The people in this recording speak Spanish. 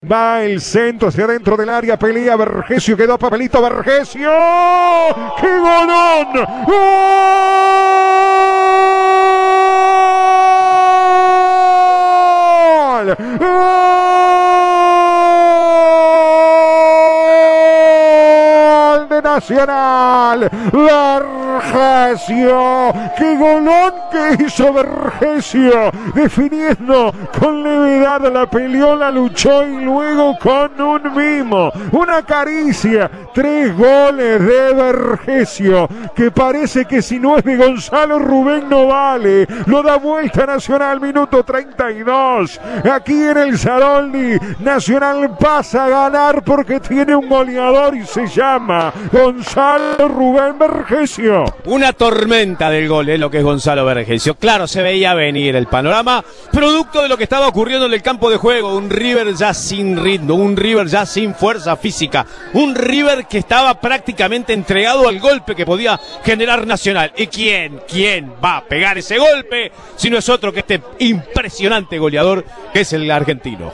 Va el centro hacia adentro del área, pelea Vergesio, quedó papelito Vergesio. ¡Qué golón! ¡Gol! ¡Gol de Nacional! Vergesio, qué golón que hizo Vergesio, definiendo con levedad la peleó, la luchó y luego con un mimo, una caricia, tres goles de Vergesio, que parece que si no es de Gonzalo Rubén no vale, lo da vuelta Nacional, minuto 32, aquí en el Saroldi, Nacional pasa a ganar porque tiene un goleador y se llama Gonzalo Rubén Vergesio. Una tormenta del gol, es lo que es Gonzalo Vergesio. Claro, se veía venir el panorama, producto de lo que estaba ocurriendo en el campo de juego. Un River ya sin ritmo, un River ya sin fuerza física, un River que estaba prácticamente entregado al golpe que podía generar Nacional. ¿Y quién, quién va a pegar ese golpe si no es otro que este impresionante goleador que es el argentino?